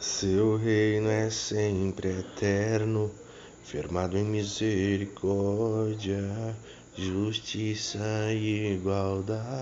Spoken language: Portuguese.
Seu reino é sempre eterno, firmado em misericórdia, justiça e igualdade.